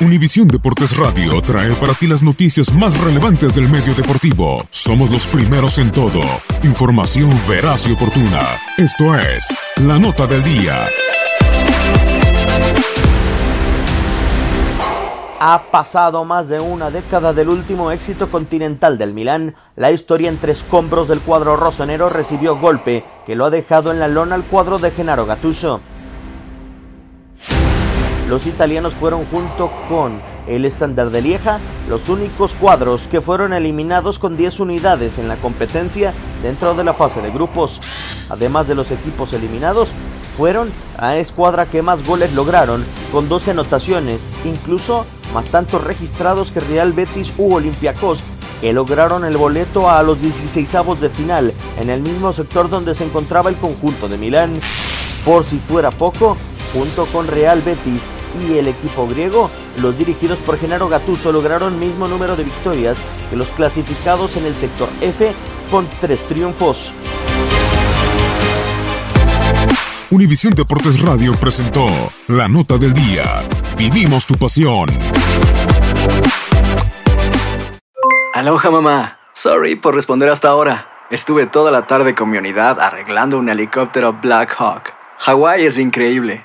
Univisión Deportes Radio trae para ti las noticias más relevantes del medio deportivo. Somos los primeros en todo. Información veraz y oportuna. Esto es La Nota del Día. Ha pasado más de una década del último éxito continental del Milán. La historia entre escombros del cuadro rosonero recibió golpe que lo ha dejado en la lona al cuadro de Gennaro Gattuso. Los italianos fueron junto con el estándar de Lieja los únicos cuadros que fueron eliminados con 10 unidades en la competencia dentro de la fase de grupos. Además de los equipos eliminados, fueron a escuadra que más goles lograron con 12 anotaciones, incluso más tantos registrados que Real Betis u Olympiacos que lograron el boleto a los 16avos de final en el mismo sector donde se encontraba el conjunto de Milán. Por si fuera poco, junto con Real Betis y el equipo griego, los dirigidos por Genaro Gattuso lograron mismo número de victorias que los clasificados en el sector F con tres triunfos. Univisión Deportes Radio presentó La Nota del Día. Vivimos tu pasión. Aloha mamá. Sorry por responder hasta ahora. Estuve toda la tarde con mi unidad arreglando un helicóptero Black Hawk. Hawái es increíble.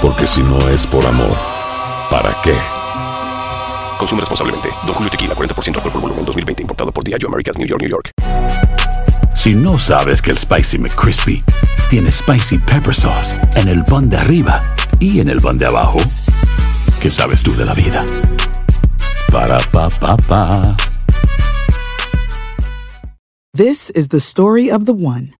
Porque si no es por amor, ¿para qué? Consume responsablemente. Don Julio Tequila, 40% alcohol por volumen, 2020. Importado por Diageo Americas, New York, New York. Si no sabes que el Spicy McCrispy tiene Spicy Pepper Sauce en el pan de arriba y en el pan de abajo, ¿qué sabes tú de la vida? Para, pa, pa, pa. This is the story of the one.